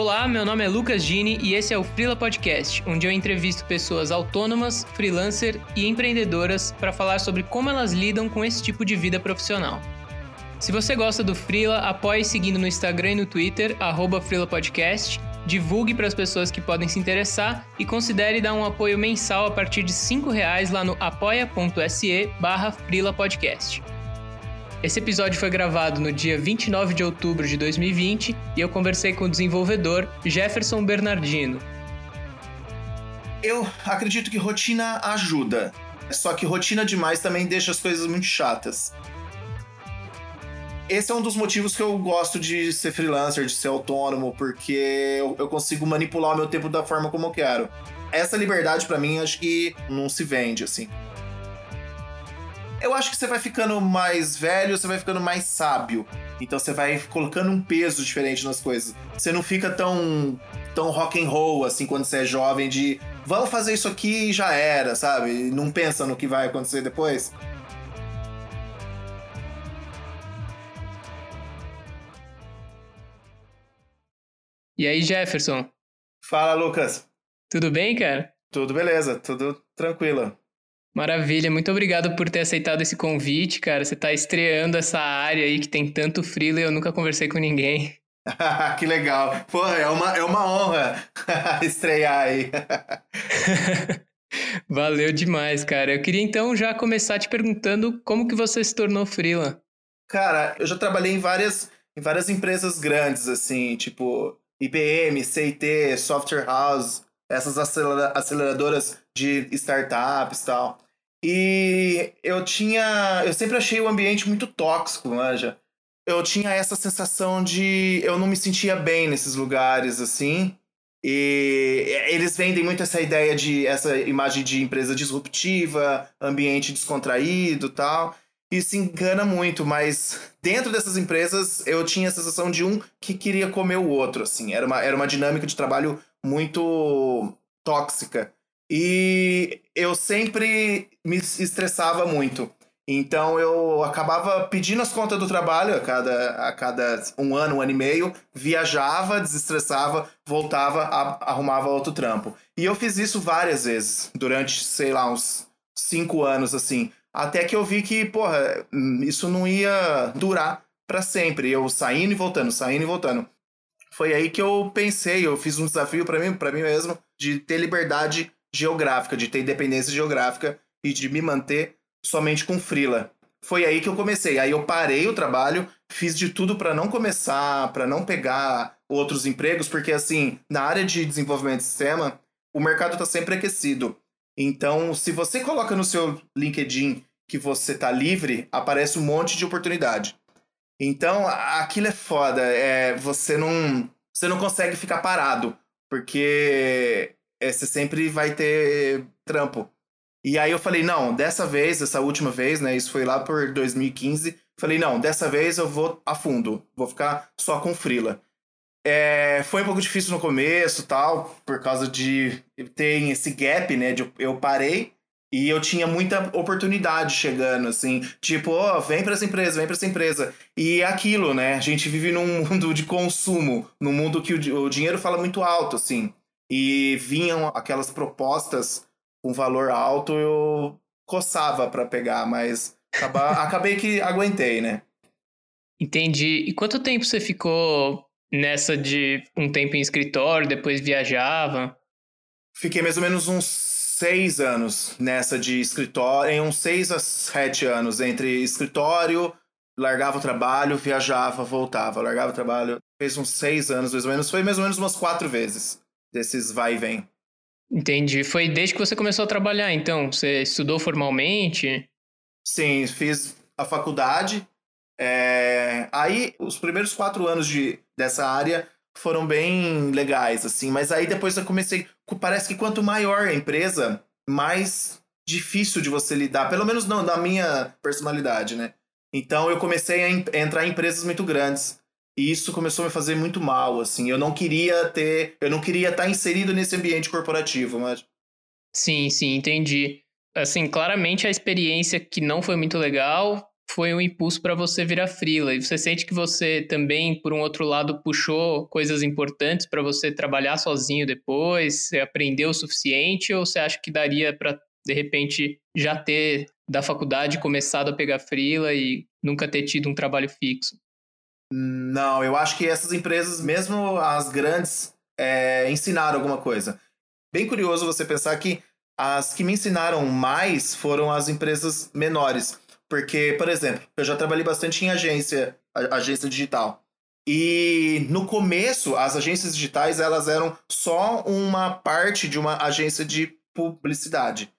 Olá, meu nome é Lucas Gini e esse é o Freela Podcast, onde eu entrevisto pessoas autônomas, freelancer e empreendedoras para falar sobre como elas lidam com esse tipo de vida profissional. Se você gosta do Freela, apoie seguindo no Instagram e no Twitter, arroba divulgue para as pessoas que podem se interessar e considere dar um apoio mensal a partir de R$ reais lá no apoia.se barra Podcast. Esse episódio foi gravado no dia 29 de outubro de 2020 e eu conversei com o desenvolvedor Jefferson Bernardino. Eu acredito que rotina ajuda, só que rotina demais também deixa as coisas muito chatas. Esse é um dos motivos que eu gosto de ser freelancer, de ser autônomo, porque eu, consigo manipular o meu tempo da forma como eu quero. Essa liberdade, para mim, acho que não se vende, assim. Eu acho que você vai ficando mais velho, você vai ficando mais sábio. Então você vai colocando um peso diferente nas coisas. Você não fica tão tão rock and roll assim quando você é jovem de vamos fazer isso aqui e já era, sabe? Não pensa no que vai acontecer depois. E aí, Jefferson? Fala, Lucas. Tudo bem, cara? Tudo beleza, tudo tranquilo. Maravilha, muito obrigado por ter aceitado esse convite, cara. Você está estreando essa área aí que tem tanto freela e eu nunca conversei com ninguém. que legal. Pô, é uma, é uma honra estrear aí. Valeu demais, cara. Eu queria então já começar te perguntando como que você se tornou freela. Cara, eu já trabalhei em várias, em várias empresas grandes, assim, tipo IBM, CIT, Software House, essas aceleradoras de startups e tal. E eu tinha. Eu sempre achei o ambiente muito tóxico, manja. Eu tinha essa sensação de. Eu não me sentia bem nesses lugares, assim. E eles vendem muito essa ideia de. essa imagem de empresa disruptiva, ambiente descontraído tal. E se engana muito, mas dentro dessas empresas eu tinha a sensação de um que queria comer o outro, assim. Era uma, era uma dinâmica de trabalho muito tóxica. E eu sempre me estressava muito. Então eu acabava pedindo as contas do trabalho a cada, a cada um ano, um ano e meio, viajava, desestressava, voltava, arrumava outro trampo. E eu fiz isso várias vezes, durante, sei lá, uns cinco anos, assim. Até que eu vi que, porra, isso não ia durar para sempre. Eu saindo e voltando, saindo e voltando. Foi aí que eu pensei, eu fiz um desafio para mim, para mim mesmo, de ter liberdade geográfica, de ter independência geográfica e de me manter somente com frila. Foi aí que eu comecei. Aí eu parei o trabalho, fiz de tudo para não começar, para não pegar outros empregos, porque assim, na área de desenvolvimento de sistema, o mercado está sempre aquecido. Então, se você coloca no seu LinkedIn que você está livre, aparece um monte de oportunidade. Então, aquilo é foda. É, você não, você não consegue ficar parado, porque é, você sempre vai ter trampo. E aí eu falei, não, dessa vez, essa última vez, né? Isso foi lá por 2015. Falei, não, dessa vez eu vou a fundo, vou ficar só com frila. É, foi um pouco difícil no começo, tal, por causa de ter esse gap, né? De eu parei e eu tinha muita oportunidade chegando, assim, tipo, ó, oh, vem para essa empresa, vem para essa empresa. E é aquilo, né? A gente vive num mundo de consumo, num mundo que o, o dinheiro fala muito alto, assim e vinham aquelas propostas com valor alto, eu coçava para pegar, mas acabei que aguentei, né? Entendi. E quanto tempo você ficou nessa de um tempo em escritório, depois viajava? Fiquei mais ou menos uns seis anos nessa de escritório, em uns seis a sete anos, entre escritório, largava o trabalho, viajava, voltava, largava o trabalho. Fez uns seis anos, mais ou menos. Foi mais ou menos umas quatro vezes desses vai e vem. Entendi. Foi desde que você começou a trabalhar, então? Você estudou formalmente? Sim, fiz a faculdade. É... Aí, os primeiros quatro anos de, dessa área foram bem legais, assim. Mas aí depois eu comecei... Parece que quanto maior a empresa, mais difícil de você lidar. Pelo menos não, da minha personalidade, né? Então eu comecei a entrar em empresas muito grandes. E isso começou a me fazer muito mal, assim. Eu não queria ter. Eu não queria estar inserido nesse ambiente corporativo, mas. Sim, sim, entendi. Assim, claramente a experiência que não foi muito legal foi um impulso para você virar freela. E você sente que você também, por um outro lado, puxou coisas importantes para você trabalhar sozinho depois? Você aprendeu o suficiente ou você acha que daria para, de repente, já ter da faculdade começado a pegar freela e nunca ter tido um trabalho fixo? Não, eu acho que essas empresas, mesmo as grandes, é, ensinaram alguma coisa. Bem curioso você pensar que as que me ensinaram mais foram as empresas menores. Porque, por exemplo, eu já trabalhei bastante em agência, agência digital. E no começo, as agências digitais elas eram só uma parte de uma agência de publicidade.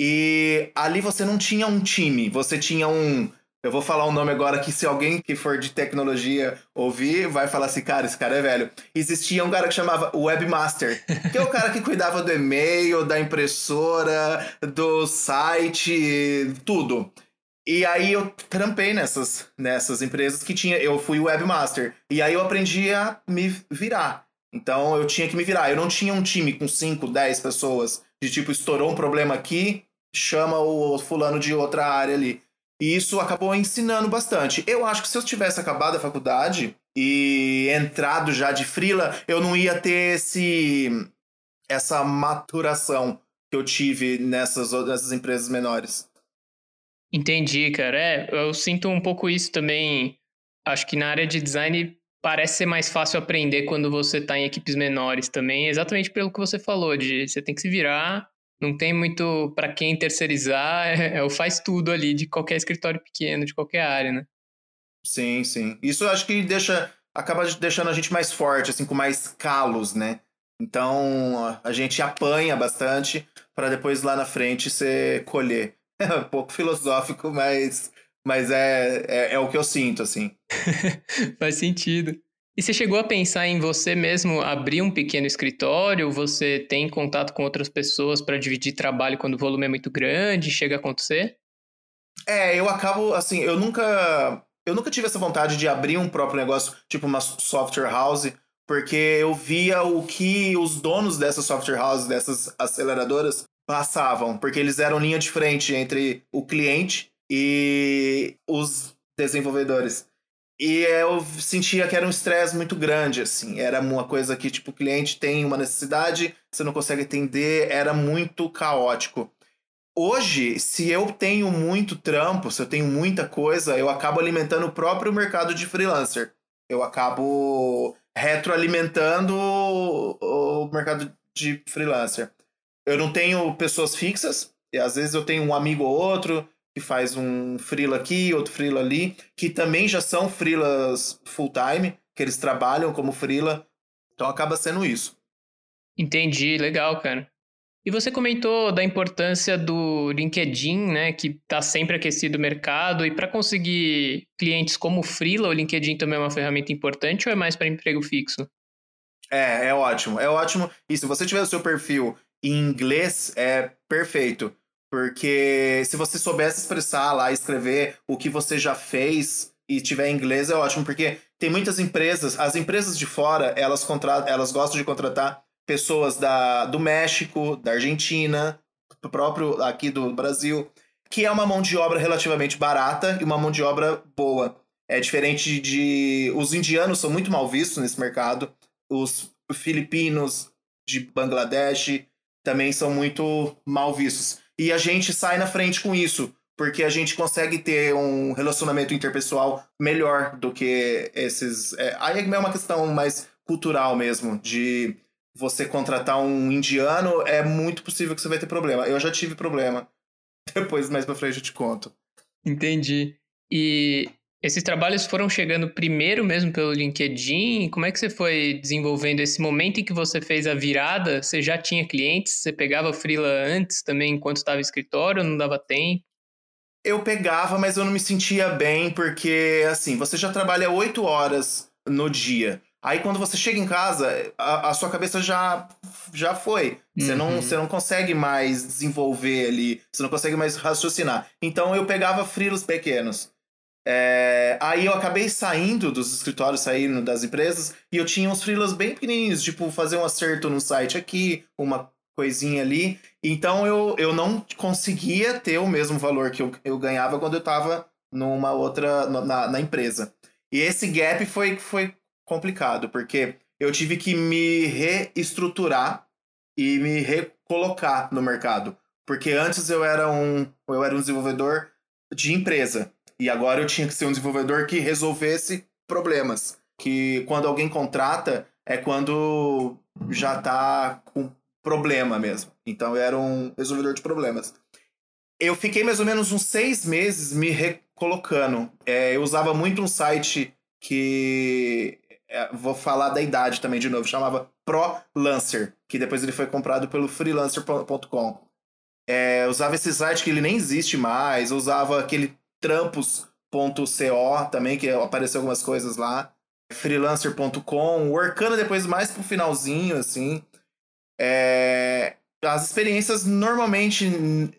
E ali você não tinha um time, você tinha um. Eu vou falar um nome agora que se alguém que for de tecnologia ouvir, vai falar assim, cara, esse cara é velho. Existia um cara que chamava Webmaster, que é o cara que cuidava do e-mail, da impressora, do site, tudo. E aí eu trampei nessas, nessas empresas que tinha. Eu fui webmaster. E aí eu aprendi a me virar. Então eu tinha que me virar. Eu não tinha um time com 5, 10 pessoas. De tipo, estourou um problema aqui, chama o fulano de outra área ali. E isso acabou ensinando bastante. Eu acho que se eu tivesse acabado a faculdade e entrado já de frila, eu não ia ter esse essa maturação que eu tive nessas, nessas empresas menores. Entendi, cara. É, eu sinto um pouco isso também. Acho que na área de design parece ser mais fácil aprender quando você está em equipes menores também, exatamente pelo que você falou, de você tem que se virar, não tem muito para quem terceirizar, é, é, o faz tudo ali de qualquer escritório pequeno, de qualquer área, né? Sim, sim. Isso acho que deixa acaba deixando a gente mais forte, assim, com mais calos, né? Então a gente apanha bastante para depois lá na frente você colher. É um pouco filosófico, mas, mas é, é, é o que eu sinto, assim. Faz sentido. E você chegou a pensar em você mesmo abrir um pequeno escritório? Você tem contato com outras pessoas para dividir trabalho quando o volume é muito grande? Chega a acontecer? É, eu acabo, assim, eu nunca. Eu nunca tive essa vontade de abrir um próprio negócio, tipo uma software house, porque eu via o que os donos dessas software houses, dessas aceleradoras, passavam, porque eles eram linha de frente entre o cliente e os desenvolvedores. E eu sentia que era um estresse muito grande, assim. Era uma coisa que, tipo, o cliente tem uma necessidade, você não consegue entender, era muito caótico. Hoje, se eu tenho muito trampo, se eu tenho muita coisa, eu acabo alimentando o próprio mercado de freelancer. Eu acabo retroalimentando o mercado de freelancer eu não tenho pessoas fixas, e às vezes eu tenho um amigo ou outro que faz um freela aqui, outro freela ali, que também já são freelas full time, que eles trabalham como freela. Então acaba sendo isso. Entendi, legal, cara. E você comentou da importância do LinkedIn, né, que está sempre aquecido o mercado, e para conseguir clientes como freela, o LinkedIn também é uma ferramenta importante ou é mais para emprego fixo? É, é ótimo, é ótimo. E se você tiver o seu perfil em inglês é perfeito. Porque se você soubesse expressar lá, escrever o que você já fez e tiver em inglês é ótimo, porque tem muitas empresas, as empresas de fora, elas, contratam, elas gostam de contratar pessoas da, do México, da Argentina, próprio aqui do Brasil, que é uma mão de obra relativamente barata e uma mão de obra boa. É diferente de. Os indianos são muito mal vistos nesse mercado, os filipinos de Bangladesh, também são muito mal vistos. E a gente sai na frente com isso, porque a gente consegue ter um relacionamento interpessoal melhor do que esses. É, aí é uma questão mais cultural mesmo, de você contratar um indiano, é muito possível que você vai ter problema. Eu já tive problema. Depois, mais pra frente, eu te conto. Entendi. E esses trabalhos foram chegando primeiro mesmo pelo LinkedIn? Como é que você foi desenvolvendo esse momento em que você fez a virada? Você já tinha clientes? Você pegava freela antes também enquanto estava em escritório? Não dava tempo? Eu pegava, mas eu não me sentia bem porque, assim, você já trabalha oito horas no dia. Aí quando você chega em casa, a, a sua cabeça já, já foi. Você, uhum. não, você não consegue mais desenvolver ali, você não consegue mais raciocinar. Então eu pegava freelas pequenos. É, aí eu acabei saindo dos escritórios, saindo das empresas, e eu tinha uns freelas bem pequenininhos, tipo fazer um acerto no site aqui, uma coisinha ali. Então eu, eu não conseguia ter o mesmo valor que eu, eu ganhava quando eu estava numa outra na, na empresa. E esse gap foi, foi complicado, porque eu tive que me reestruturar e me recolocar no mercado. Porque antes eu era um, eu era um desenvolvedor de empresa. E agora eu tinha que ser um desenvolvedor que resolvesse problemas. Que quando alguém contrata, é quando já tá com problema mesmo. Então eu era um resolvedor de problemas. Eu fiquei mais ou menos uns seis meses me recolocando. É, eu usava muito um site que. É, vou falar da idade também de novo, chamava ProLancer, que depois ele foi comprado pelo freelancer.com. É, usava esse site que ele nem existe mais, usava aquele trampos.co também, que apareceu algumas coisas lá. Freelancer.com, Workana depois mais pro finalzinho, assim. É, as experiências normalmente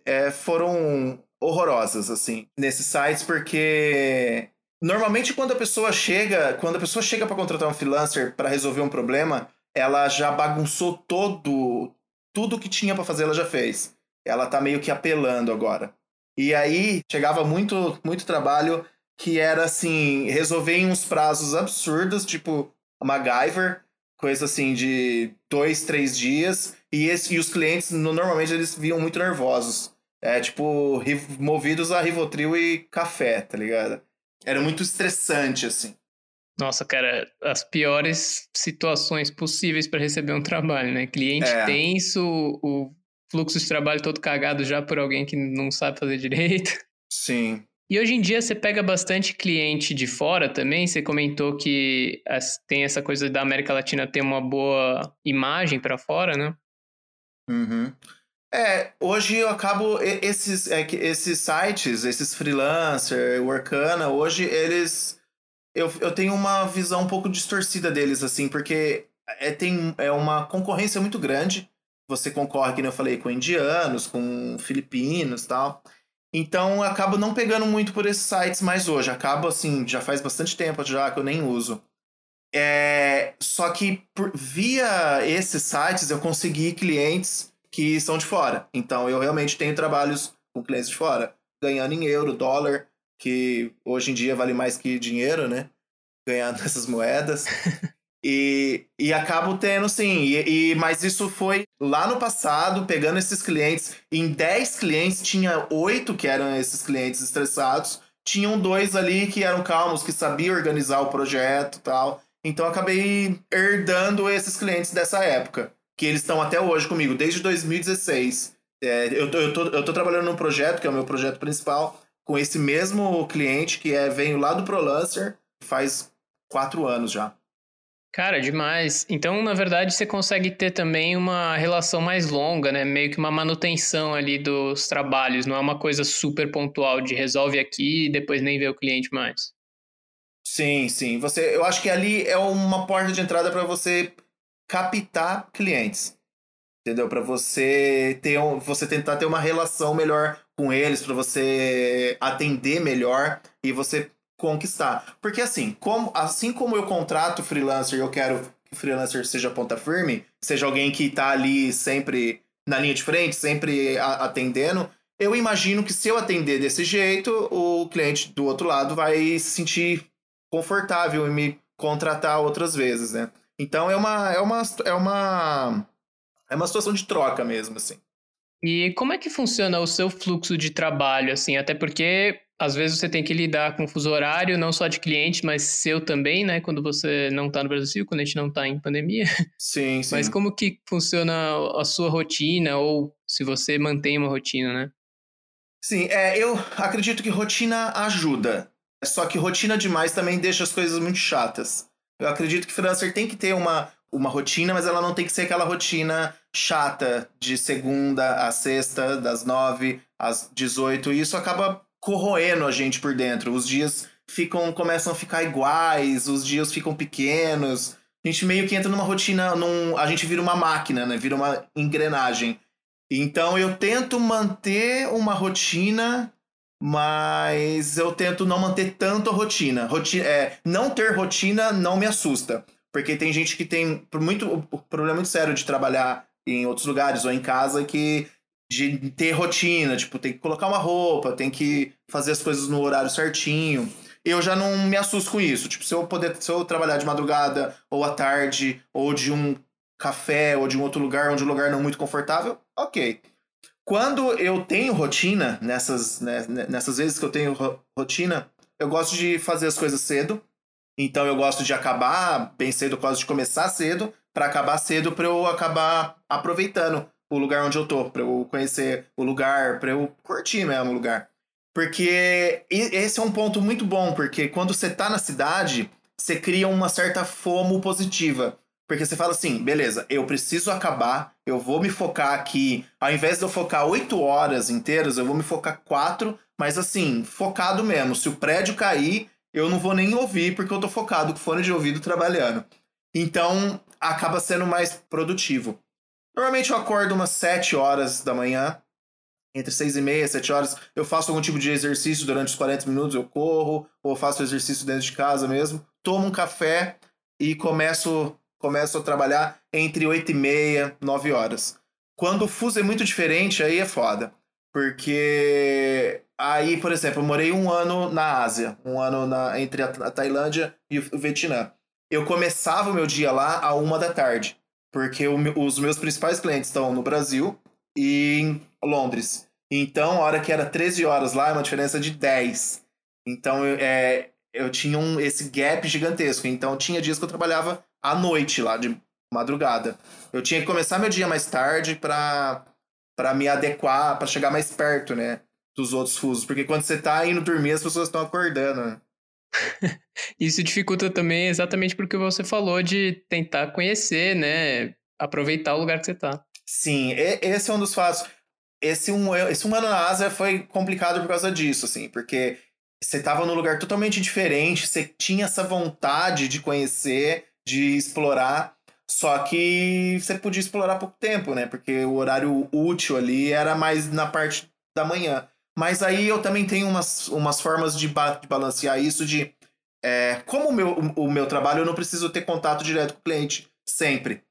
é, foram horrorosas, assim, nesses sites, porque normalmente quando a pessoa chega, quando a pessoa chega para contratar um freelancer para resolver um problema, ela já bagunçou todo tudo que tinha para fazer, ela já fez. Ela tá meio que apelando agora. E aí chegava muito muito trabalho que era assim, resolver em uns prazos absurdos, tipo MacGyver, coisa assim de dois, três dias, e, esse, e os clientes normalmente eles vinham muito nervosos. É tipo, movidos a Rivotril e café, tá ligado? Era muito estressante, assim. Nossa, cara, as piores situações possíveis para receber um trabalho, né? Cliente é. tenso, o fluxo de trabalho todo cagado já por alguém que não sabe fazer direito. Sim. E hoje em dia você pega bastante cliente de fora também. Você comentou que tem essa coisa da América Latina ter uma boa imagem para fora, né? Uhum. É, hoje eu acabo. Esses, é, esses sites, esses freelancer, Workana, hoje eles. Eu, eu tenho uma visão um pouco distorcida deles, assim, porque é, tem, é uma concorrência muito grande. Você concorre, como eu falei, com indianos, com filipinos tal. Então acabo não pegando muito por esses sites mais hoje. Acabo assim, já faz bastante tempo já que eu nem uso. É, só que por, via esses sites eu consegui clientes que são de fora. Então eu realmente tenho trabalhos com clientes de fora, ganhando em euro, dólar, que hoje em dia vale mais que dinheiro, né? Ganhando essas moedas. E, e acabo tendo, sim. E, e, mas isso foi lá no passado, pegando esses clientes. Em 10 clientes, tinha oito que eram esses clientes estressados. Tinham dois ali que eram calmos, que sabiam organizar o projeto tal. Então acabei herdando esses clientes dessa época. Que eles estão até hoje comigo, desde 2016. É, eu, tô, eu, tô, eu tô trabalhando num projeto, que é o meu projeto principal, com esse mesmo cliente, que é veio lá do ProLancer, faz quatro anos já. Cara, demais. Então, na verdade, você consegue ter também uma relação mais longa, né? Meio que uma manutenção ali dos trabalhos. Não é uma coisa super pontual de resolve aqui e depois nem vê o cliente mais. Sim, sim. Você, eu acho que ali é uma porta de entrada para você captar clientes. Entendeu? Para você ter um, você tentar ter uma relação melhor com eles, para você atender melhor e você conquistar. Porque assim, como, assim como eu contrato freelancer e eu quero que o freelancer seja ponta firme, seja alguém que está ali sempre na linha de frente, sempre a, atendendo, eu imagino que se eu atender desse jeito, o cliente do outro lado vai se sentir confortável em me contratar outras vezes, né? Então é uma é uma é uma é uma situação de troca mesmo, assim. E como é que funciona o seu fluxo de trabalho, assim? Até porque às vezes você tem que lidar com o fuso horário, não só de cliente, mas seu também, né? Quando você não está no Brasil, quando a gente não está em pandemia. Sim, sim. Mas como que funciona a sua rotina, ou se você mantém uma rotina, né? Sim, é, eu acredito que rotina ajuda. Só que rotina demais também deixa as coisas muito chatas. Eu acredito que freelancer tem que ter uma, uma rotina, mas ela não tem que ser aquela rotina chata de segunda a sexta, das nove às dezoito. E isso acaba corroendo a gente por dentro. Os dias ficam começam a ficar iguais, os dias ficam pequenos. A gente meio que entra numa rotina, num, a gente vira uma máquina, né? Vira uma engrenagem. Então eu tento manter uma rotina, mas eu tento não manter tanto a rotina. rotina é, não ter rotina não me assusta. Porque tem gente que tem muito, problema muito sério de trabalhar em outros lugares ou em casa que de ter rotina, tipo, tem que colocar uma roupa, tem que fazer as coisas no horário certinho. Eu já não me assusto com isso. Tipo, se eu poder, se eu trabalhar de madrugada, ou à tarde, ou de um café, ou de um outro lugar, onde o lugar não é muito confortável, ok. Quando eu tenho rotina, nessas, né, nessas vezes que eu tenho rotina, eu gosto de fazer as coisas cedo. Então eu gosto de acabar bem cedo, eu gosto de começar cedo, para acabar cedo, para eu acabar aproveitando o lugar onde eu tô, para eu conhecer o lugar, para eu curtir mesmo o lugar. Porque esse é um ponto muito bom, porque quando você tá na cidade, você cria uma certa fomo positiva. Porque você fala assim, beleza, eu preciso acabar, eu vou me focar aqui. Ao invés de eu focar oito horas inteiras, eu vou me focar quatro, mas assim, focado mesmo. Se o prédio cair, eu não vou nem ouvir, porque eu tô focado com fone de ouvido trabalhando. Então, acaba sendo mais produtivo. Normalmente eu acordo umas sete horas da manhã, entre seis e meia, sete horas. Eu faço algum tipo de exercício durante os 40 minutos, eu corro, ou faço exercício dentro de casa mesmo. Tomo um café e começo começo a trabalhar entre 8 e meia, 9 horas. Quando o fuso é muito diferente, aí é foda. Porque aí, por exemplo, eu morei um ano na Ásia, um ano na, entre a, a Tailândia e o Vietnã. Eu começava o meu dia lá a uma da tarde, porque o, os meus principais clientes estão no Brasil e em Londres. Então, a hora que era 13 horas lá, é uma diferença de 10. Então, eu, é, eu tinha um, esse gap gigantesco. Então, tinha dias que eu trabalhava à noite lá, de madrugada. Eu tinha que começar meu dia mais tarde para para me adequar, para chegar mais perto, né, dos outros fusos, porque quando você tá indo dormir, as pessoas estão acordando. Né? Isso dificulta também exatamente porque você falou de tentar conhecer, né, aproveitar o lugar que você tá. Sim, esse é um dos fatos. Esse um, esse um ano na Ásia foi complicado por causa disso, assim, porque você tava num lugar totalmente diferente, você tinha essa vontade de conhecer, de explorar, só que você podia explorar pouco tempo, né? Porque o horário útil ali era mais na parte da manhã. Mas aí eu também tenho umas, umas formas de, ba de balancear isso de é, como o meu, o meu trabalho eu não preciso ter contato direto com o cliente sempre.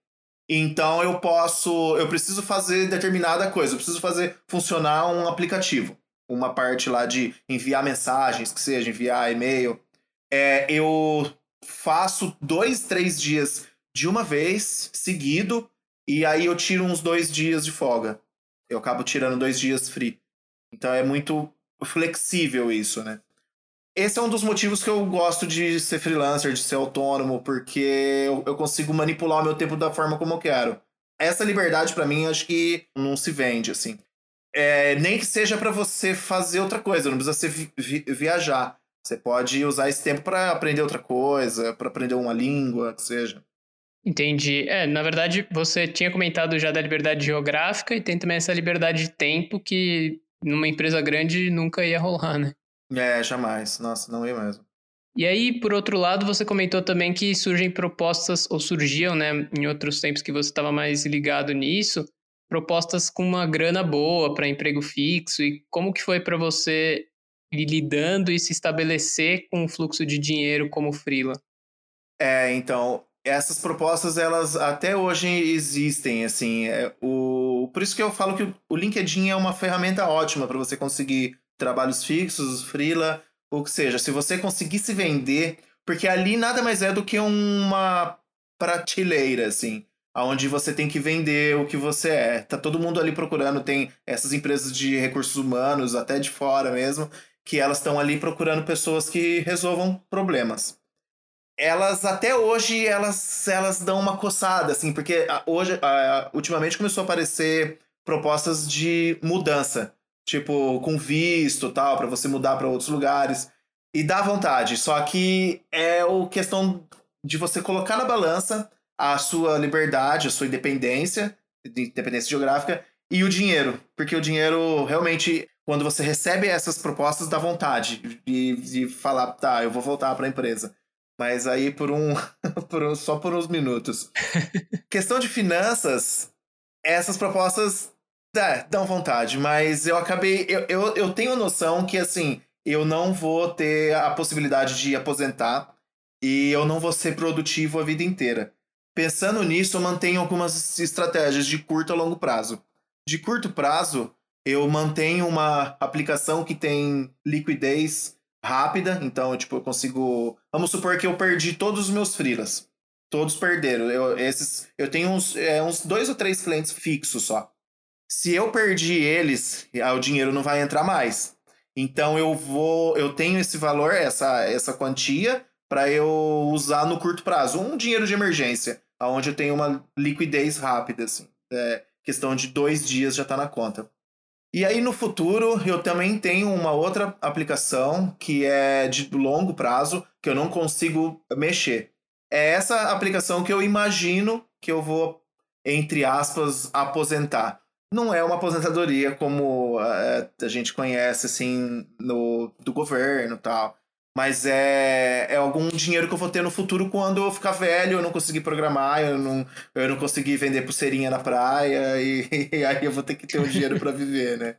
Então eu posso, eu preciso fazer determinada coisa, eu preciso fazer funcionar um aplicativo, uma parte lá de enviar mensagens, que seja enviar e-mail. É, eu faço dois, três dias de uma vez, seguido, e aí eu tiro uns dois dias de folga. Eu acabo tirando dois dias free. Então é muito flexível isso, né? Esse é um dos motivos que eu gosto de ser freelancer, de ser autônomo, porque eu, consigo manipular o meu tempo da forma como eu quero. Essa liberdade, para mim, acho que não se vende, assim. É, nem que seja para você fazer outra coisa, não precisa ser vi vi viajar. Você pode usar esse tempo para aprender outra coisa, para aprender uma língua, que seja. Entendi. É, na verdade, você tinha comentado já da liberdade geográfica e tem também essa liberdade de tempo que numa empresa grande nunca ia rolar, né? É, jamais. Nossa, não ia mesmo. E aí, por outro lado, você comentou também que surgem propostas, ou surgiam, né, em outros tempos que você estava mais ligado nisso, propostas com uma grana boa para emprego fixo. E como que foi para você lidando e se estabelecer com o fluxo de dinheiro como freela? É, então, essas propostas, elas até hoje existem, assim, é, o... por isso que eu falo que o LinkedIn é uma ferramenta ótima para você conseguir trabalhos fixos, freela, ou que seja, se você conseguir se vender, porque ali nada mais é do que uma prateleira, assim, aonde você tem que vender o que você é. Tá todo mundo ali procurando, tem essas empresas de recursos humanos, até de fora mesmo, que elas estão ali procurando pessoas que resolvam problemas. Elas até hoje elas elas dão uma coçada assim, porque hoje ultimamente começou a aparecer propostas de mudança, tipo com visto, tal, para você mudar para outros lugares e dá vontade. Só que é o questão de você colocar na balança a sua liberdade, a sua independência, independência geográfica e o dinheiro, porque o dinheiro realmente quando você recebe essas propostas, dá vontade de, de falar, tá, eu vou voltar para a empresa. Mas aí por um, por um, só por uns minutos. Questão de finanças, essas propostas é, dão vontade, mas eu acabei. Eu, eu, eu tenho noção que assim, eu não vou ter a possibilidade de aposentar e eu não vou ser produtivo a vida inteira. Pensando nisso, eu mantenho algumas estratégias de curto a longo prazo. De curto prazo, eu mantenho uma aplicação que tem liquidez rápida, então, tipo, eu consigo. Vamos supor que eu perdi todos os meus freelas. Todos perderam. Eu, esses, eu tenho uns, é, uns dois ou três clientes fixos só. Se eu perdi eles, o dinheiro não vai entrar mais. Então eu vou, eu tenho esse valor, essa, essa quantia para eu usar no curto prazo, um dinheiro de emergência, aonde eu tenho uma liquidez rápida, assim, é, questão de dois dias já está na conta. E aí no futuro eu também tenho uma outra aplicação que é de longo prazo que eu não consigo mexer. É essa aplicação que eu imagino que eu vou entre aspas aposentar. Não é uma aposentadoria como uh, a gente conhece assim no do governo, tal. Mas é, é algum dinheiro que eu vou ter no futuro quando eu ficar velho, eu não conseguir programar, eu não, eu não conseguir vender pulseirinha na praia, e, e aí eu vou ter que ter um dinheiro para viver, né?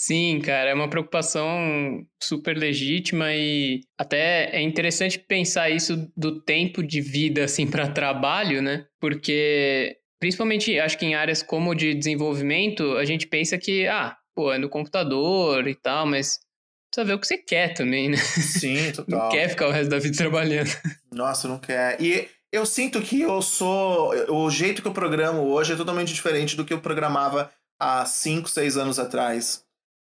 Sim, cara, é uma preocupação super legítima e até é interessante pensar isso do tempo de vida assim para trabalho, né? Porque principalmente acho que em áreas como de desenvolvimento, a gente pensa que ah, pô, é no computador e tal, mas ver o que você quer também, né? Sim, total. Não quer ficar o resto da vida trabalhando. Nossa, não quer. E eu sinto que eu sou. O jeito que eu programo hoje é totalmente diferente do que eu programava há 5, 6 anos atrás.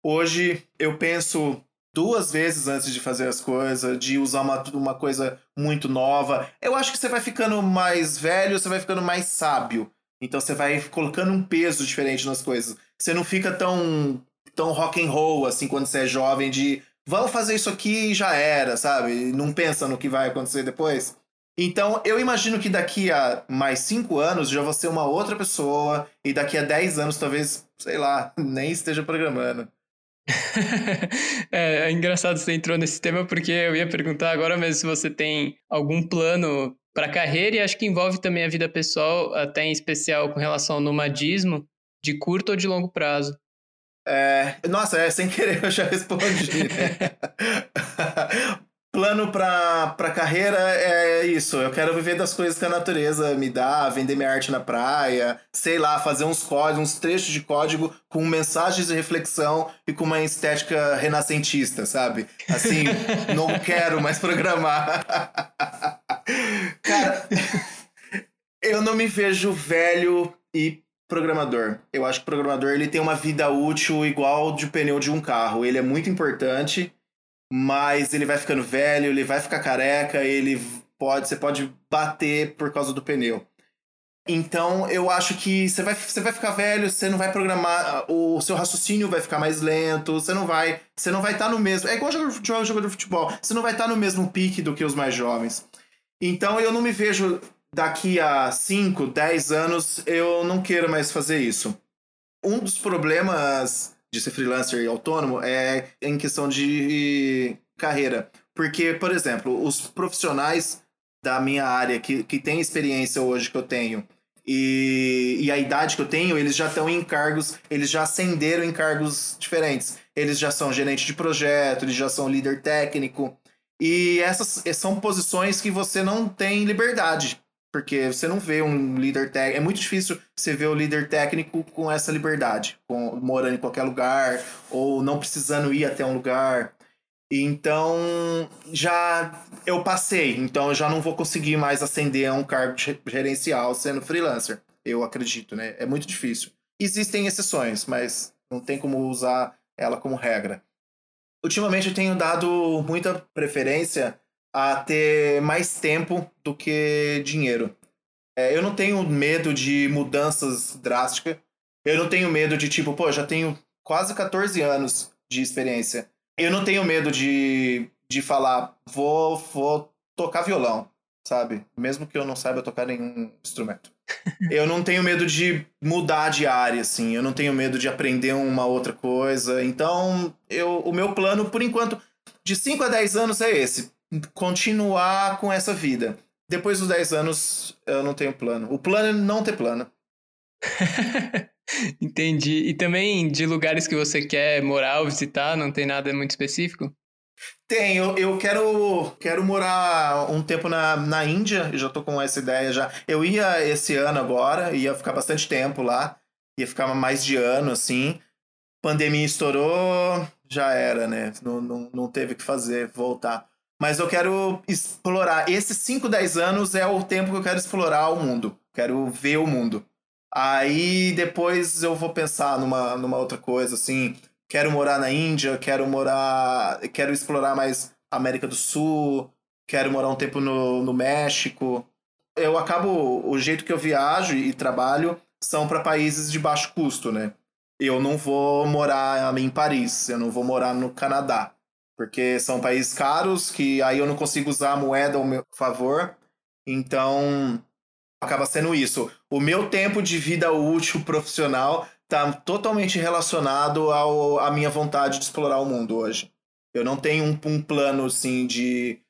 Hoje eu penso duas vezes antes de fazer as coisas, de usar uma, uma coisa muito nova. Eu acho que você vai ficando mais velho, você vai ficando mais sábio. Então você vai colocando um peso diferente nas coisas. Você não fica tão tão rock and roll, assim, quando você é jovem, de vamos fazer isso aqui e já era, sabe? Não pensa no que vai acontecer depois. Então, eu imagino que daqui a mais cinco anos já vou ser uma outra pessoa, e daqui a dez anos talvez, sei lá, nem esteja programando. é, é, engraçado você entrou nesse tema porque eu ia perguntar agora mesmo se você tem algum plano para carreira e acho que envolve também a vida pessoal, até em especial com relação ao nomadismo, de curto ou de longo prazo. É, nossa, é, sem querer eu já respondi. Né? Plano para pra carreira é isso. Eu quero viver das coisas que a natureza me dá, vender minha arte na praia, sei lá, fazer uns códigos, uns trechos de código com mensagens de reflexão e com uma estética renascentista, sabe? Assim, não quero mais programar. Cara, eu não me vejo velho e programador. Eu acho que o programador ele tem uma vida útil igual de pneu de um carro. Ele é muito importante, mas ele vai ficando velho, ele vai ficar careca, ele pode, você pode bater por causa do pneu. Então, eu acho que você vai, você vai ficar velho, você não vai programar, o seu raciocínio vai ficar mais lento, você não vai, você não vai estar tá no mesmo, é igual jogador, jogador de futebol, você não vai estar tá no mesmo pique do que os mais jovens. Então, eu não me vejo daqui a 5, 10 anos eu não quero mais fazer isso. Um dos problemas de ser freelancer e autônomo é em questão de carreira. Porque, por exemplo, os profissionais da minha área que, que têm experiência hoje que eu tenho e, e a idade que eu tenho, eles já estão em cargos, eles já ascenderam em cargos diferentes. Eles já são gerente de projeto, eles já são líder técnico. E essas são posições que você não tem liberdade porque você não vê um líder técnico. É muito difícil você ver o líder técnico com essa liberdade, com, morando em qualquer lugar, ou não precisando ir até um lugar. Então, já eu passei, então eu já não vou conseguir mais ascender a um cargo gerencial sendo freelancer. Eu acredito, né? É muito difícil. Existem exceções, mas não tem como usar ela como regra. Ultimamente eu tenho dado muita preferência a ter mais tempo do que dinheiro. É, eu não tenho medo de mudanças drásticas. Eu não tenho medo de, tipo, pô, já tenho quase 14 anos de experiência. Eu não tenho medo de, de falar, vou, vou tocar violão, sabe? Mesmo que eu não saiba tocar nenhum instrumento. eu não tenho medo de mudar de área, assim. Eu não tenho medo de aprender uma outra coisa. Então, eu, o meu plano, por enquanto, de 5 a 10 anos é esse continuar com essa vida. Depois dos 10 anos, eu não tenho plano. O plano é não ter plano. Entendi. E também de lugares que você quer morar ou visitar, não tem nada muito específico? Tem, eu, eu quero, quero morar um tempo na, na Índia, eu já tô com essa ideia já. Eu ia esse ano agora, ia ficar bastante tempo lá. ia ficar mais de ano, assim. Pandemia estourou, já era, né? Não, não, não teve o que fazer, voltar. Mas eu quero explorar. Esses 5, 10 anos é o tempo que eu quero explorar o mundo. Quero ver o mundo. Aí depois eu vou pensar numa, numa outra coisa, assim. Quero morar na Índia, quero morar. Quero explorar mais América do Sul, quero morar um tempo no, no México. Eu acabo. O jeito que eu viajo e trabalho são para países de baixo custo, né? Eu não vou morar em Paris, eu não vou morar no Canadá porque são países caros que aí eu não consigo usar a moeda ao meu favor. Então, acaba sendo isso. O meu tempo de vida útil profissional está totalmente relacionado ao, à minha vontade de explorar o mundo hoje. Eu não tenho um, um plano assim de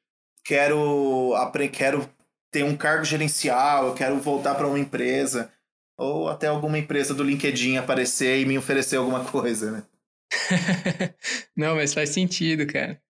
quero quero ter um cargo gerencial, eu quero voltar para uma empresa ou até alguma empresa do LinkedIn aparecer e me oferecer alguma coisa, né? Não, mas faz sentido, cara.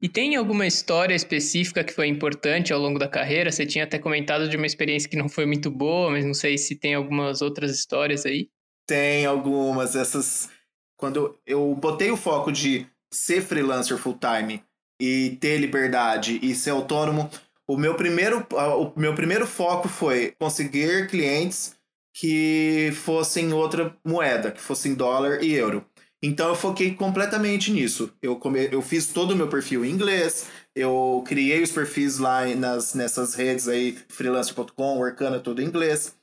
E tem alguma história específica que foi importante ao longo da carreira? Você tinha até comentado de uma experiência que não foi muito boa, mas não sei se tem algumas outras histórias aí. Tem algumas. Essas. Quando eu botei o foco de ser freelancer full time e ter liberdade e ser autônomo, o meu primeiro, o meu primeiro foco foi conseguir clientes que fossem outra moeda, que fossem dólar e euro. Então eu foquei completamente nisso. Eu, come... eu fiz todo o meu perfil em inglês, eu criei os perfis lá nas, nessas redes aí, freelancer.com, Workana, tudo em inglês.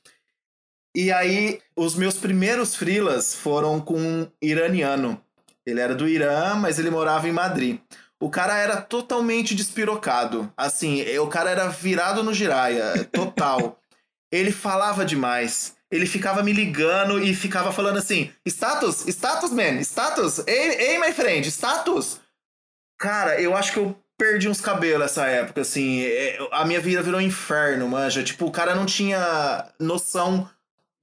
E aí, os meus primeiros freelas foram com um iraniano. Ele era do Irã, mas ele morava em Madrid. O cara era totalmente despirocado. Assim, o cara era virado no giraia, total. ele falava demais ele ficava me ligando e ficava falando assim: status, status, man, status, ei, ei, my friend, status. Cara, eu acho que eu perdi uns cabelos essa época, assim. É, a minha vida virou um inferno, manja. Tipo, o cara não tinha noção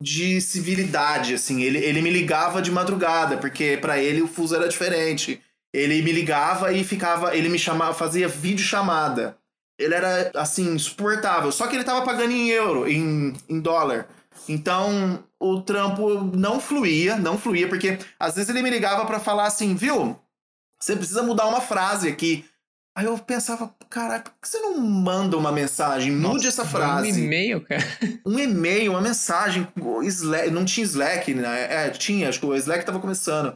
de civilidade, assim. Ele, ele me ligava de madrugada, porque para ele o fuso era diferente. Ele me ligava e ficava. Ele me chamava, fazia vídeo chamada. Ele era, assim, insuportável. Só que ele tava pagando em euro, em, em dólar. Então, o trampo não fluía, não fluía, porque às vezes ele me ligava para falar assim, viu? Você precisa mudar uma frase aqui. Aí eu pensava, caralho, por que você não manda uma mensagem? Mude Nossa, essa frase. Um e-mail, cara. Um e-mail, uma mensagem. Slack, não tinha Slack, né? É, tinha, acho que o Slack tava começando.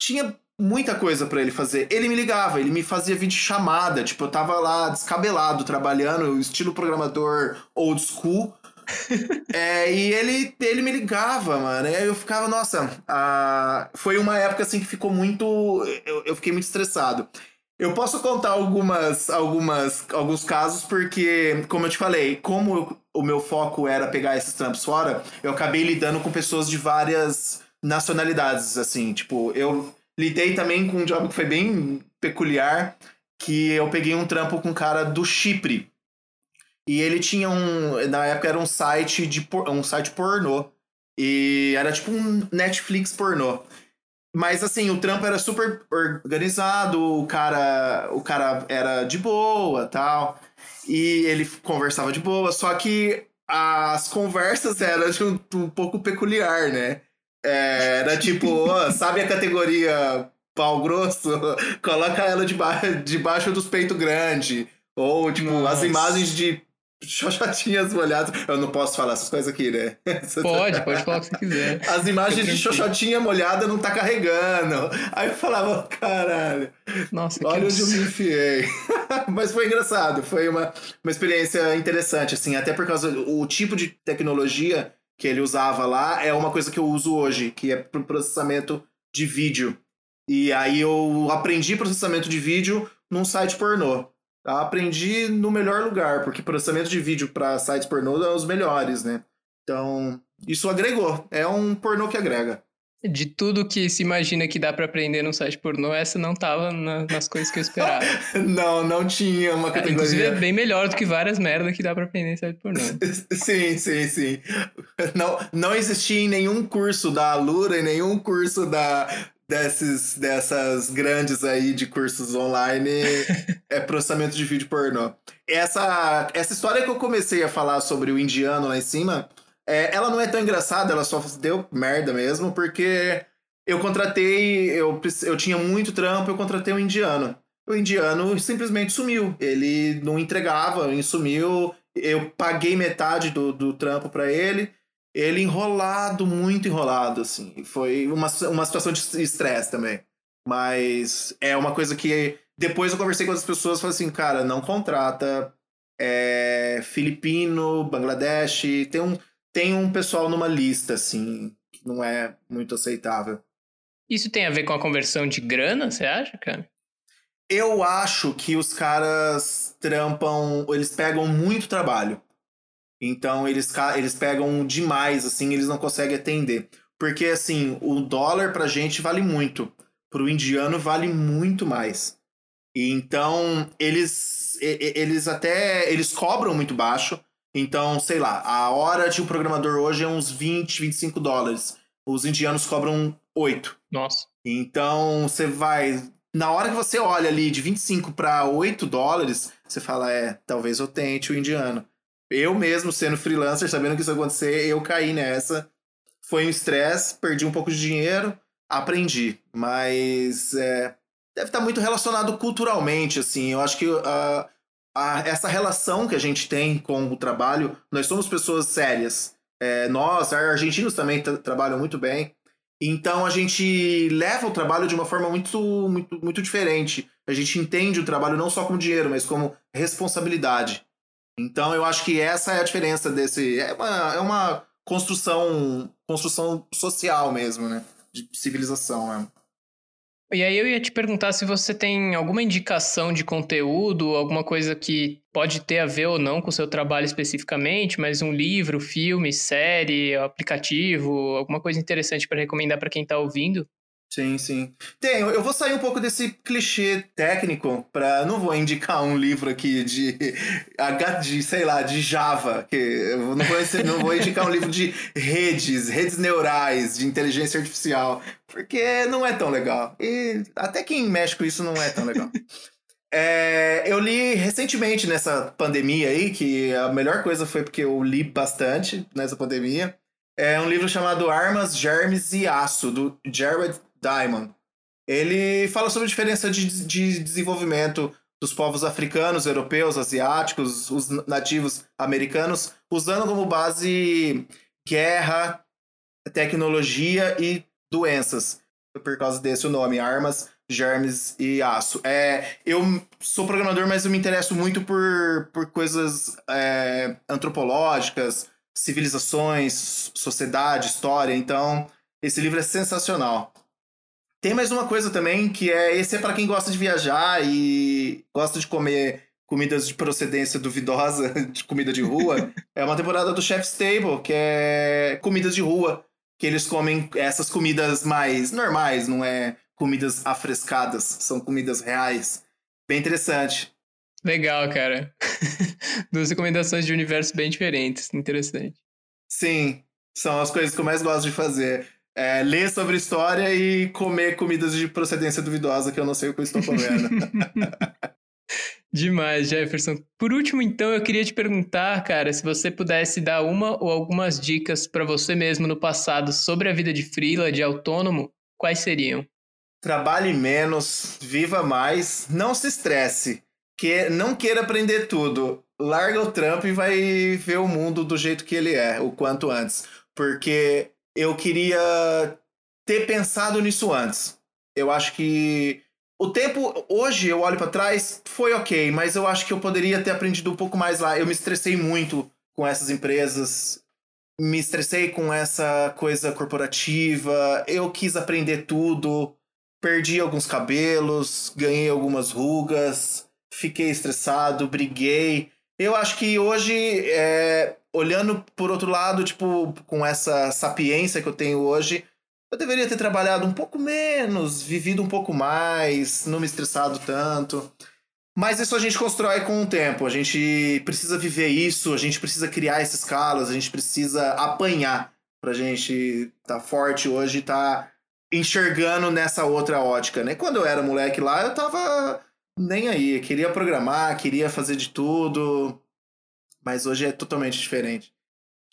Tinha muita coisa para ele fazer. Ele me ligava, ele me fazia vídeo chamada, tipo, eu tava lá descabelado, trabalhando, estilo programador old school é, e ele, ele me ligava, mano. E aí eu ficava, nossa, a... foi uma época assim que ficou muito. Eu, eu fiquei muito estressado. Eu posso contar algumas, algumas, alguns casos, porque, como eu te falei, como eu, o meu foco era pegar esses trampos fora, eu acabei lidando com pessoas de várias nacionalidades, assim. Tipo, eu lidei também com um job que foi bem peculiar, que eu peguei um trampo com um cara do Chipre. E ele tinha um. Na época era um site de um site pornô. E era tipo um Netflix pornô. Mas assim, o trampo era super organizado, o cara, o cara era de boa, tal. E ele conversava de boa, só que as conversas eram um, um pouco peculiar, né? É, era tipo, sabe a categoria pau grosso? Coloca ela debaixo, debaixo dos peitos grandes. Ou, tipo, Nossa. as imagens de xoxotinhas molhadas. Eu não posso falar essas coisas aqui, né? Pode, pode falar o que você quiser. As imagens de xoxotinha molhada não tá carregando. Aí eu falava, caralho. Nossa, Olha onde eu me enfiei. Mas foi engraçado, foi uma, uma experiência interessante, assim, até por causa do tipo de tecnologia que ele usava lá é uma coisa que eu uso hoje, que é pro processamento de vídeo. E aí eu aprendi processamento de vídeo num site pornô aprendi no melhor lugar, porque processamento de vídeo para sites pornô é os melhores, né? Então, isso agregou. É um pornô que agrega. De tudo que se imagina que dá para aprender num site pornô, essa não tava na, nas coisas que eu esperava. não, não tinha uma categoria. É, inclusive é bem melhor do que várias merdas que dá para aprender em site pornô. sim, sim, sim. Não, não existia em nenhum curso da Alura, em nenhum curso da, desses, dessas grandes aí de cursos online é processamento de vídeo pornô. Essa, essa história que eu comecei a falar sobre o indiano lá em cima É, ela não é tão engraçada, ela só deu merda mesmo, porque eu contratei, eu, eu tinha muito trampo, eu contratei um indiano. O indiano simplesmente sumiu. Ele não entregava, ele sumiu. Eu paguei metade do, do trampo para ele. Ele enrolado, muito enrolado, assim. Foi uma, uma situação de estresse também. Mas é uma coisa que depois eu conversei com outras pessoas e falei assim, cara, não contrata é, filipino, Bangladesh, tem um, tem um pessoal numa lista, assim, que não é muito aceitável. Isso tem a ver com a conversão de grana, você acha, cara? Eu acho que os caras trampam, eles pegam muito trabalho. Então eles, eles pegam demais, assim, eles não conseguem atender. Porque, assim, o dólar pra gente vale muito. Pro indiano vale muito mais. Então, eles, eles até, eles cobram muito baixo. Então, sei lá, a hora de um programador hoje é uns 20, 25 dólares. Os indianos cobram 8. Nossa. Então, você vai na hora que você olha ali de 25 para 8 dólares, você fala, é, talvez eu tente o indiano. Eu mesmo, sendo freelancer, sabendo que isso ia acontecer, eu caí nessa. Foi um estresse, perdi um pouco de dinheiro, aprendi. Mas é, deve estar muito relacionado culturalmente, assim. Eu acho que uh, a, essa relação que a gente tem com o trabalho, nós somos pessoas sérias. É, nós, argentinos também trabalham muito bem. Então a gente leva o trabalho de uma forma muito, muito, muito diferente. A gente entende o trabalho não só como dinheiro, mas como responsabilidade. Então eu acho que essa é a diferença desse. É uma, é uma construção, construção social mesmo, né? De civilização. Né? E aí eu ia te perguntar se você tem alguma indicação de conteúdo, alguma coisa que pode ter a ver ou não com o seu trabalho especificamente, mas um livro, filme, série, aplicativo, alguma coisa interessante para recomendar para quem está ouvindo. Sim, sim. Tenho. Eu vou sair um pouco desse clichê técnico para não vou indicar um livro aqui de de, sei lá, de Java, que eu não vou, não vou indicar um livro de redes, redes neurais, de inteligência artificial, porque não é tão legal. E até quem mexe com isso não é tão legal. É, eu li recentemente nessa pandemia aí, que a melhor coisa foi porque eu li bastante nessa pandemia. É um livro chamado Armas, Germes e Aço, do Jared Diamond. Ele fala sobre a diferença de, de desenvolvimento dos povos africanos, europeus, asiáticos, os nativos americanos, usando como base guerra, tecnologia e doenças. Por causa desse o nome, armas, germes e aço. É, eu sou programador, mas eu me interesso muito por, por coisas é, antropológicas, civilizações, sociedade, história. Então, esse livro é sensacional. Tem mais uma coisa também, que é esse é para quem gosta de viajar e gosta de comer comidas de procedência duvidosa, de comida de rua. é uma temporada do Chef's Table, que é comidas de rua, que eles comem essas comidas mais normais, não é comidas afrescadas, são comidas reais. Bem interessante. Legal, cara. Duas recomendações de universo bem diferentes. Interessante. Sim, são as coisas que eu mais gosto de fazer é, ler sobre história e comer comidas de procedência duvidosa que eu não sei o que eu estou comendo. Demais, Jefferson. Por último, então, eu queria te perguntar, cara, se você pudesse dar uma ou algumas dicas para você mesmo no passado sobre a vida de freela, de autônomo, quais seriam? Trabalhe menos, viva mais, não se estresse, que não queira aprender tudo. Larga o trampo e vai ver o mundo do jeito que ele é, o quanto antes. Porque eu queria ter pensado nisso antes. Eu acho que o tempo, hoje eu olho para trás, foi ok, mas eu acho que eu poderia ter aprendido um pouco mais lá. Eu me estressei muito com essas empresas, me estressei com essa coisa corporativa, eu quis aprender tudo, perdi alguns cabelos, ganhei algumas rugas, fiquei estressado, briguei. Eu acho que hoje é, olhando por outro lado, tipo, com essa sapiência que eu tenho hoje, eu deveria ter trabalhado um pouco menos, vivido um pouco mais, não me estressado tanto. Mas isso a gente constrói com o tempo. A gente precisa viver isso, a gente precisa criar esses escalas, a gente precisa apanhar pra gente estar tá forte hoje e tá enxergando nessa outra ótica, né? Quando eu era moleque lá, eu tava nem aí, queria programar, queria fazer de tudo, mas hoje é totalmente diferente.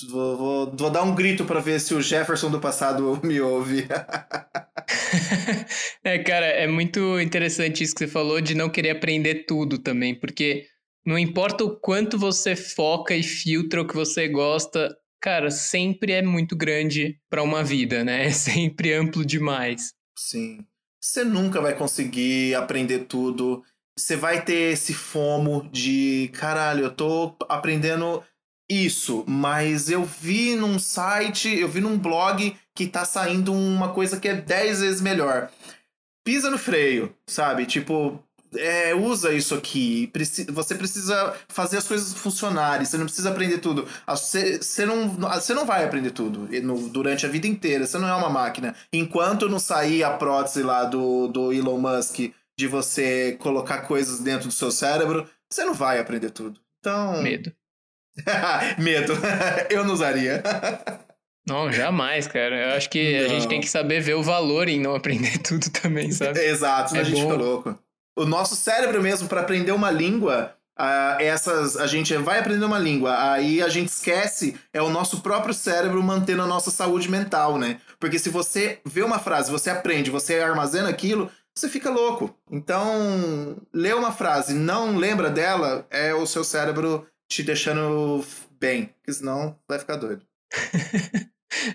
Vou, vou, vou dar um grito para ver se o Jefferson do passado me ouve. é, cara, é muito interessante isso que você falou de não querer aprender tudo também, porque não importa o quanto você foca e filtra o que você gosta, cara, sempre é muito grande para uma vida, né? É sempre amplo demais. Sim. Você nunca vai conseguir aprender tudo. Você vai ter esse fomo de, caralho, eu tô aprendendo isso, mas eu vi num site, eu vi num blog que tá saindo uma coisa que é 10 vezes melhor. Pisa no freio, sabe? Tipo, é, usa isso aqui. Você precisa fazer as coisas funcionarem. Você não precisa aprender tudo. Você, você, não, você não vai aprender tudo durante a vida inteira. Você não é uma máquina. Enquanto não sair a prótese lá do, do Elon Musk de você colocar coisas dentro do seu cérebro, você não vai aprender tudo. Então. Medo. Medo. eu não usaria. Não, jamais, cara. Eu acho que não. a gente tem que saber ver o valor em não aprender tudo também, sabe? Exato, é a gente bom. fica louco. O nosso cérebro mesmo, para aprender uma língua, uh, essas a gente vai aprender uma língua, aí a gente esquece, é o nosso próprio cérebro mantendo a nossa saúde mental, né? Porque se você vê uma frase, você aprende, você armazena aquilo, você fica louco. Então, ler uma frase não lembra dela, é o seu cérebro te deixando bem, porque senão vai ficar doido.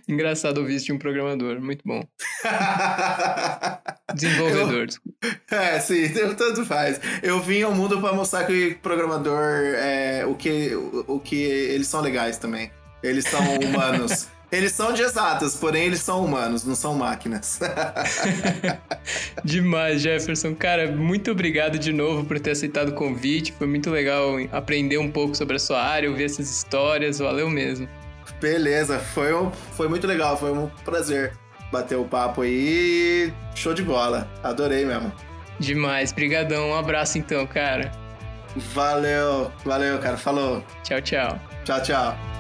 Engraçado ouvir isso de um programador, muito bom. Desenvolvedor. Eu, é, sim, tanto faz. Eu vim ao mundo para mostrar que programador é o que, o, o que eles são legais também. Eles são humanos. Eles são de exatas, porém eles são humanos, não são máquinas. Demais, Jefferson. Cara, muito obrigado de novo por ter aceitado o convite. Foi muito legal aprender um pouco sobre a sua área, ouvir essas histórias. Valeu mesmo. Beleza, foi, um, foi muito legal, foi um prazer bater o papo aí. Show de bola. Adorei mesmo. Demais, brigadão. Um abraço então, cara. Valeu, valeu, cara. Falou. Tchau, tchau. Tchau, tchau.